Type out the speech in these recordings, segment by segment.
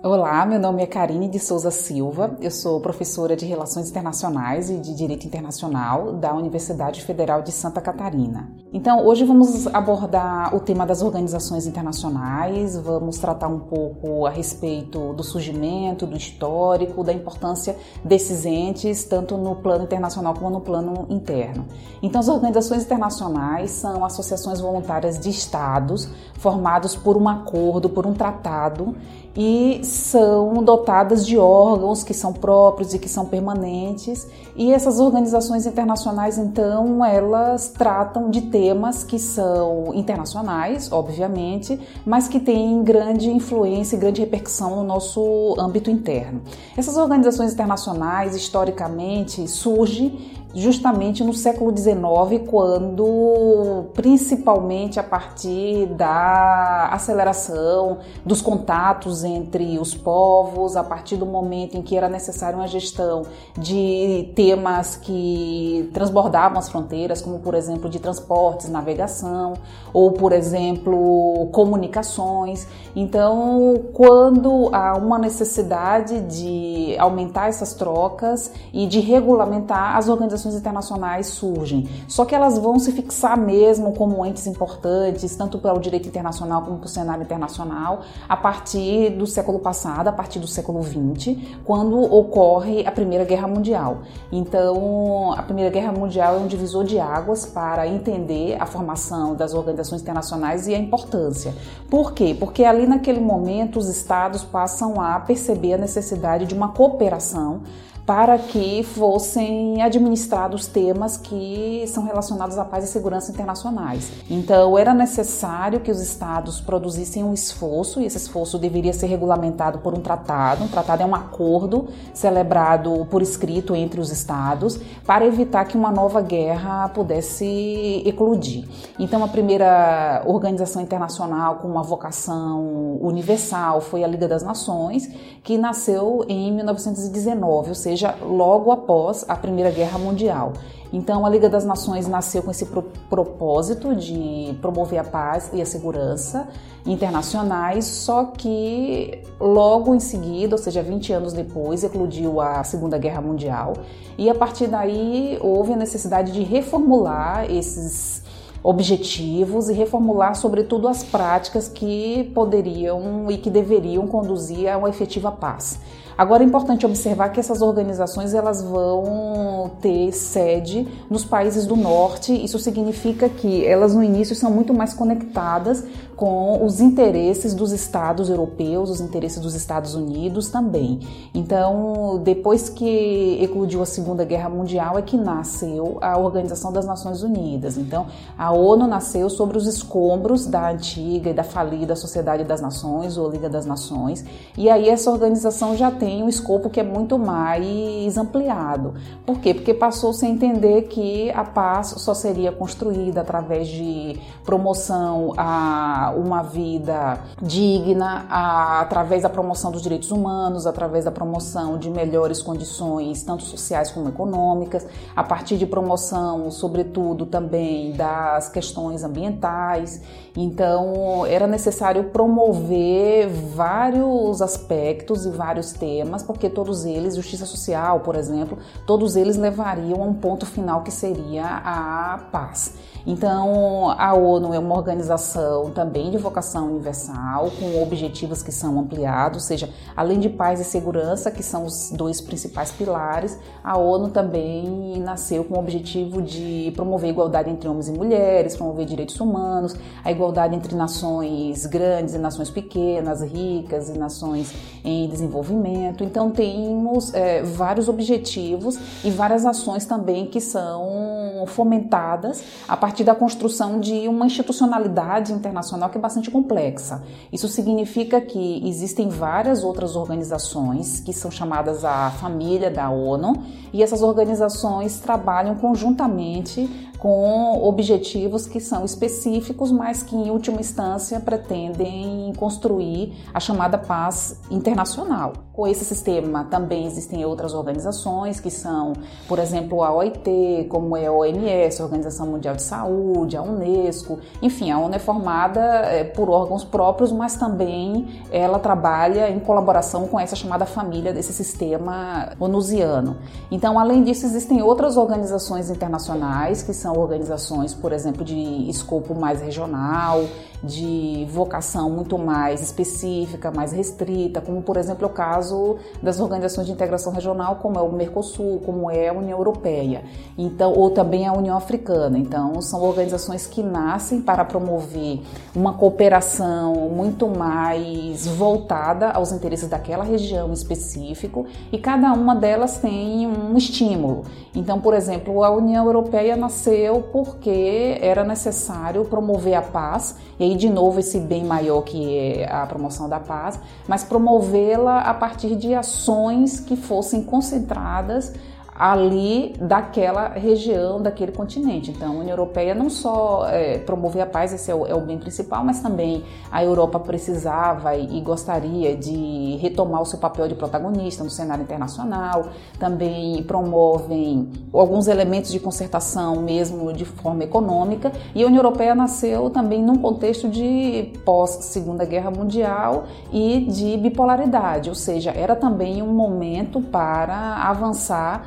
Olá, meu nome é Karine de Souza Silva, eu sou professora de Relações Internacionais e de Direito Internacional da Universidade Federal de Santa Catarina. Então, hoje vamos abordar o tema das organizações internacionais, vamos tratar um pouco a respeito do surgimento, do histórico, da importância desses entes, tanto no plano internacional como no plano interno. Então, as organizações internacionais são associações voluntárias de estados formados por um acordo, por um tratado e são dotadas de órgãos que são próprios e que são permanentes. E essas organizações internacionais, então, elas tratam de temas que são internacionais, obviamente, mas que têm grande influência e grande repercussão no nosso âmbito interno. Essas organizações internacionais, historicamente, surgem justamente no século XIX, quando, principalmente a partir da aceleração dos contatos entre os povos, a partir do momento em que era necessária uma gestão de temas que transbordavam as fronteiras, como por exemplo de transportes, navegação, ou por exemplo comunicações. Então, quando há uma necessidade de aumentar essas trocas e de regulamentar as organizações organizações internacionais surgem, só que elas vão se fixar mesmo como entes importantes, tanto para o direito internacional como para o cenário internacional, a partir do século passado, a partir do século XX, quando ocorre a Primeira Guerra Mundial. Então, a Primeira Guerra Mundial é um divisor de águas para entender a formação das organizações internacionais e a importância. Por quê? Porque ali naquele momento os estados passam a perceber a necessidade de uma cooperação para que fossem administrados temas que são relacionados à paz e segurança internacionais. Então, era necessário que os estados produzissem um esforço, e esse esforço deveria ser regulamentado por um tratado. Um tratado é um acordo celebrado por escrito entre os estados para evitar que uma nova guerra pudesse eclodir. Então, a primeira organização internacional com uma vocação universal foi a Liga das Nações, que nasceu em 1919, ou seja, seja, logo após a Primeira Guerra Mundial. Então, a Liga das Nações nasceu com esse pro propósito de promover a paz e a segurança internacionais, só que logo em seguida, ou seja, 20 anos depois, eclodiu a Segunda Guerra Mundial e a partir daí houve a necessidade de reformular esses objetivos e reformular, sobretudo, as práticas que poderiam e que deveriam conduzir a uma efetiva paz. Agora é importante observar que essas organizações elas vão ter sede nos países do norte. Isso significa que elas no início são muito mais conectadas com os interesses dos estados europeus, os interesses dos Estados Unidos também. Então, depois que eclodiu a Segunda Guerra Mundial é que nasceu a Organização das Nações Unidas. Então, a ONU nasceu sobre os escombros da antiga e da falida Sociedade das Nações ou Liga das Nações. E aí essa organização já tem um escopo que é muito mais ampliado. Por quê? Porque passou-se a entender que a paz só seria construída através de promoção a uma vida digna, a, através da promoção dos direitos humanos, através da promoção de melhores condições, tanto sociais como econômicas, a partir de promoção, sobretudo, também das questões ambientais. Então, era necessário promover vários aspectos e vários temas porque todos eles, justiça social, por exemplo, todos eles levariam a um ponto final que seria a paz. Então, a ONU é uma organização também de vocação universal, com objetivos que são ampliados, ou seja, além de paz e segurança, que são os dois principais pilares, a ONU também nasceu com o objetivo de promover igualdade entre homens e mulheres, promover direitos humanos, a igualdade entre nações grandes e nações pequenas, ricas e nações em desenvolvimento. Então, temos é, vários objetivos e várias ações também que são fomentadas a partir da construção de uma institucionalidade internacional que é bastante complexa. Isso significa que existem várias outras organizações que são chamadas a família da ONU e essas organizações trabalham conjuntamente com objetivos que são específicos, mas que em última instância pretendem construir a chamada paz internacional. Com esse sistema também existem outras organizações que são, por exemplo, a OIT, como é a OMS, a Organização Mundial de Saúde, a Unesco, enfim, a ONU é formada é, por órgãos próprios, mas também ela trabalha em colaboração com essa chamada família desse sistema onusiano. Então, além disso, existem outras organizações internacionais que são são organizações, por exemplo, de escopo mais regional, de vocação muito mais específica, mais restrita, como por exemplo o caso das organizações de integração regional, como é o Mercosul, como é a União Europeia, então ou também a União Africana. Então são organizações que nascem para promover uma cooperação muito mais voltada aos interesses daquela região específico e cada uma delas tem um estímulo. Então, por exemplo, a União Europeia nasceu porque era necessário promover a paz e aí de novo esse bem maior que é a promoção da paz, mas promovê-la a partir de ações que fossem concentradas ali daquela região, daquele continente. Então, a União Europeia não só é, promover a paz, esse é o, é o, bem principal, mas também a Europa precisava e, gostaria de retomar o seu papel de protagonista no cenário internacional. Também promovem alguns elementos de concertação, mesmo de forma econômica. E a União Europeia nasceu também num contexto de pós-Segunda Guerra Mundial e de bipolaridade, ou seja, era também um momento para avançar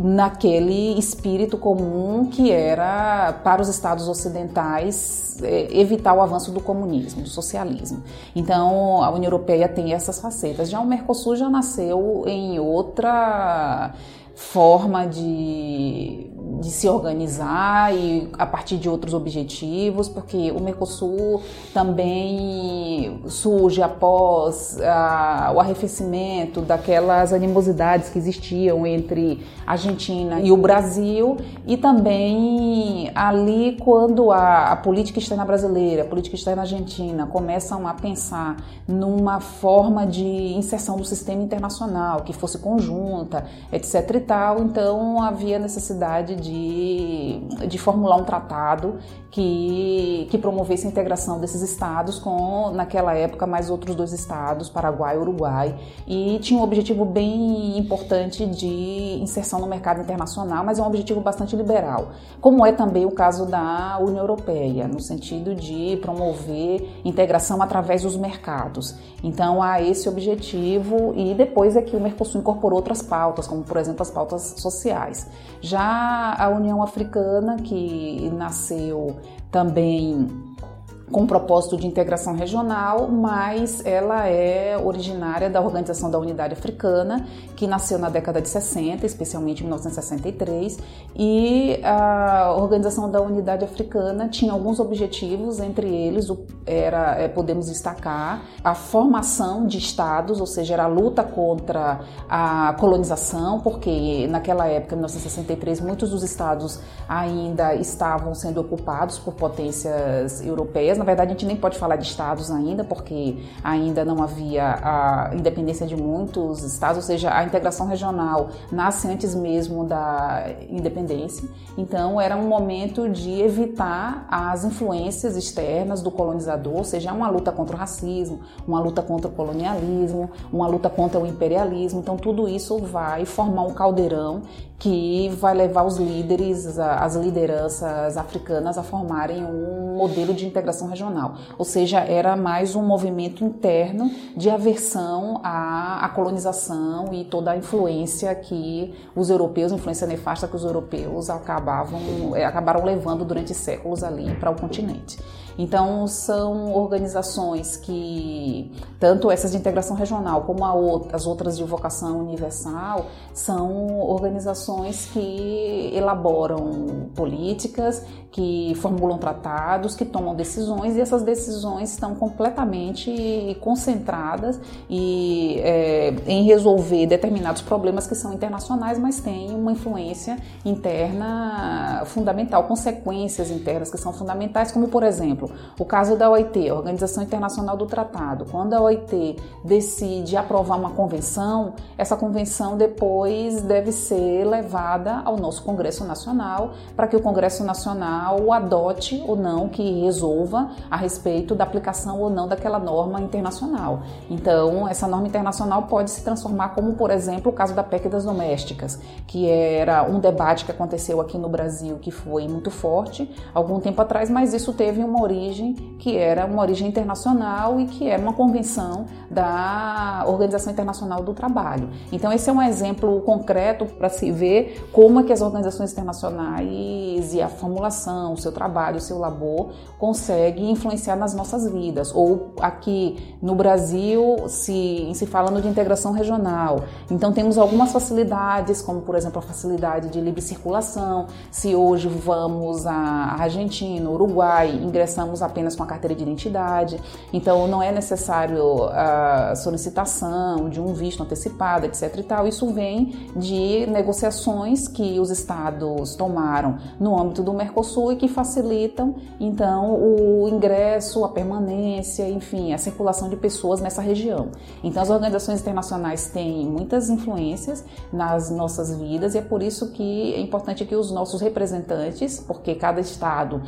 naquele espírito comum que era para os estados ocidentais é, evitar o avanço do comunismo, do socialismo. Então a União Europeia tem essas facetas. Já o Mercosul já nasceu em outra forma de, de se organizar e a partir de outros objetivos, porque o Mercosul também surge após o arrefecimento daquelas animosidades que existiam entre a Argentina e o Brasil, e também ali quando a, a política externa brasileira, a política externa argentina começam a pensar numa forma de inserção do sistema internacional que fosse conjunta, etc tal, então havia necessidade de, de formular um tratado que, que promovesse a integração desses estados com, naquela época, mais outros dois estados, Paraguai e Uruguai, e tinha um objetivo bem importante de inserção no mercado internacional, mas é um objetivo bastante liberal, como é também o caso da União Europeia, no sentido de promover integração através dos mercados. Então há esse objetivo e depois é que o Mercosul incorporou outras pautas, como por exemplo as pautas sociais. Já a União Africana, que nasceu também com propósito de integração regional, mas ela é originária da Organização da Unidade Africana, que nasceu na década de 60, especialmente em 1963, e a Organização da Unidade Africana tinha alguns objetivos, entre eles era, é, podemos destacar, a formação de estados, ou seja, era a luta contra a colonização, porque naquela época, em 1963, muitos dos estados ainda estavam sendo ocupados por potências europeias, na verdade, a gente nem pode falar de estados ainda, porque ainda não havia a independência de muitos estados, ou seja, a integração regional nasce antes mesmo da independência. Então, era um momento de evitar as influências externas do colonizador, ou seja, uma luta contra o racismo, uma luta contra o colonialismo, uma luta contra o imperialismo. Então, tudo isso vai formar um caldeirão que vai levar os líderes, as lideranças africanas a formarem um modelo de integração regional. Ou seja, era mais um movimento interno de aversão à, à colonização e toda a influência que os europeus, influência nefasta que os europeus acabavam, é, acabaram levando durante séculos ali para o continente. Então, são organizações que, tanto essas de integração regional como as outras de vocação universal, são organizações que elaboram políticas, que formulam tratados, que tomam decisões, e essas decisões estão completamente concentradas e é, em resolver determinados problemas que são internacionais, mas tem uma influência interna fundamental, consequências internas que são fundamentais, como por exemplo o caso da OIT, Organização Internacional do Tratado. Quando a OIT decide aprovar uma convenção, essa convenção depois deve ser levada ao nosso Congresso Nacional para que o Congresso Nacional adote ou não, que resolva a respeito da aplicação ou não daquela norma internacional. Então, essa norma internacional pode se transformar como, por exemplo, o caso da PEC das domésticas, que era um debate que aconteceu aqui no Brasil que foi muito forte algum tempo atrás, mas isso teve uma origem que era uma origem internacional e que era uma convenção da Organização Internacional do Trabalho. Então, esse é um exemplo concreto para se ver como é que as organizações internacionais e a formulação, o seu trabalho, o seu labor consegue influenciar nas nossas vidas. Ou aqui no Brasil se, se falando de integração regional. Então temos algumas facilidades, como por exemplo a facilidade de livre circulação. Se hoje vamos à Argentina, Uruguai, apenas com a carteira de identidade. Então não é necessário a solicitação de um visto antecipado, etc. E tal. Isso vem de negociações que os estados tomaram no âmbito do Mercosul e que facilitam então o ingresso, a permanência, enfim, a circulação de pessoas nessa região. Então as organizações internacionais têm muitas influências nas nossas vidas e é por isso que é importante que os nossos representantes, porque cada estado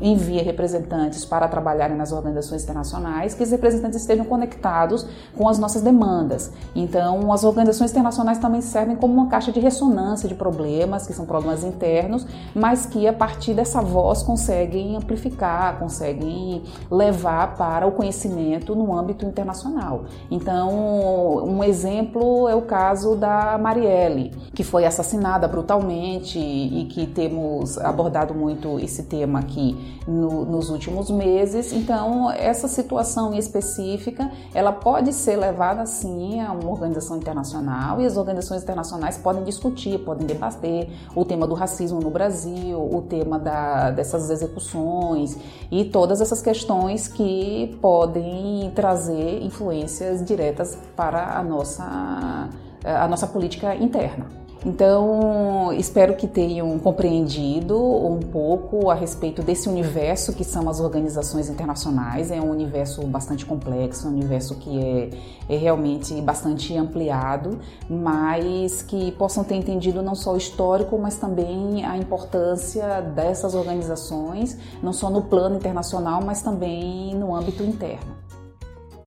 envia representantes para trabalharem nas organizações internacionais, que os representantes estejam conectados com as nossas demandas. Então as organizações internacionais também servem como uma caixa de ressonância de problemas, que são problemas internos, mas que a partir dessa voz conseguem amplificar, conseguem levar para o conhecimento no âmbito internacional. Então, um exemplo é o caso da Marielle, que foi assassinada brutalmente e que temos abordado muito esse tema aqui no, nos últimos meses. Então, essa situação específica, ela pode ser levada sim a uma organização internacional e as organizações internacionais podem discutir, podem debater o tema do racismo no Brasil, o tema da, dessas execuções e todas essas questões que podem trazer influências diretas para a nossa, a nossa política interna. Então, espero que tenham compreendido um pouco a respeito desse universo que são as organizações internacionais. É um universo bastante complexo, um universo que é, é realmente bastante ampliado, mas que possam ter entendido não só o histórico, mas também a importância dessas organizações, não só no plano internacional, mas também no âmbito interno.